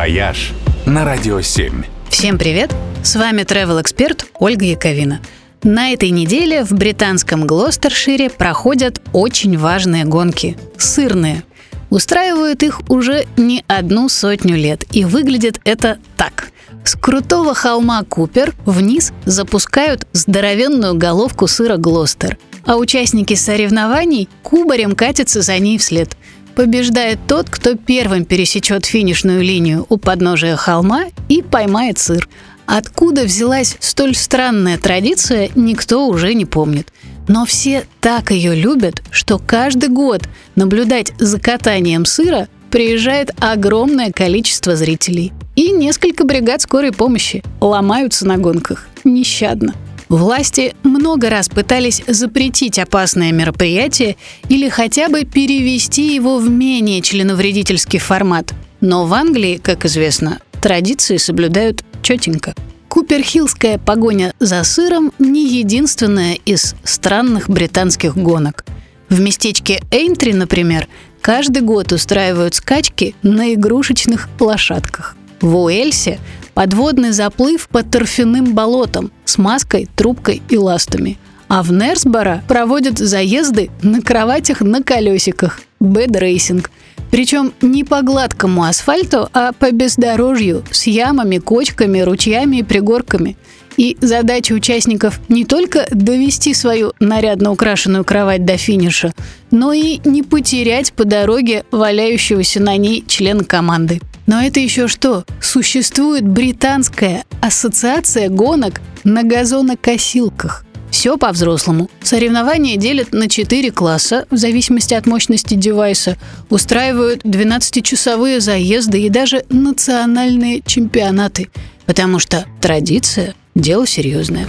«Вояж» на Радио 7. Всем привет! С вами travel эксперт Ольга Яковина. На этой неделе в британском Глостершире проходят очень важные гонки – сырные. Устраивают их уже не одну сотню лет, и выглядит это так. С крутого холма Купер вниз запускают здоровенную головку сыра Глостер, а участники соревнований кубарем катятся за ней вслед. Побеждает тот, кто первым пересечет финишную линию у подножия холма и поймает сыр. Откуда взялась столь странная традиция, никто уже не помнит. Но все так ее любят, что каждый год наблюдать за катанием сыра приезжает огромное количество зрителей. И несколько бригад скорой помощи ломаются на гонках. Нещадно. Власти много раз пытались запретить опасное мероприятие или хотя бы перевести его в менее членовредительский формат. Но в Англии, как известно, традиции соблюдают четенько. Куперхиллская погоня за сыром не единственная из странных британских гонок. В местечке Эйнтри, например, каждый год устраивают скачки на игрушечных лошадках. В Уэльсе подводный заплыв по торфяным болотам с маской, трубкой и ластами. А в Нерсборо проводят заезды на кроватях на колесиках – bed racing. Причем не по гладкому асфальту, а по бездорожью с ямами, кочками, ручьями и пригорками. И задача участников не только довести свою нарядно украшенную кровать до финиша, но и не потерять по дороге валяющегося на ней члена команды. Но это еще что? Существует британская ассоциация гонок на газонокосилках. Все по-взрослому. Соревнования делят на 4 класса, в зависимости от мощности девайса. Устраивают 12-часовые заезды и даже национальные чемпионаты. Потому что традиция – дело серьезное.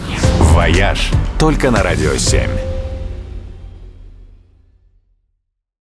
«Вояж» только на Радио 7.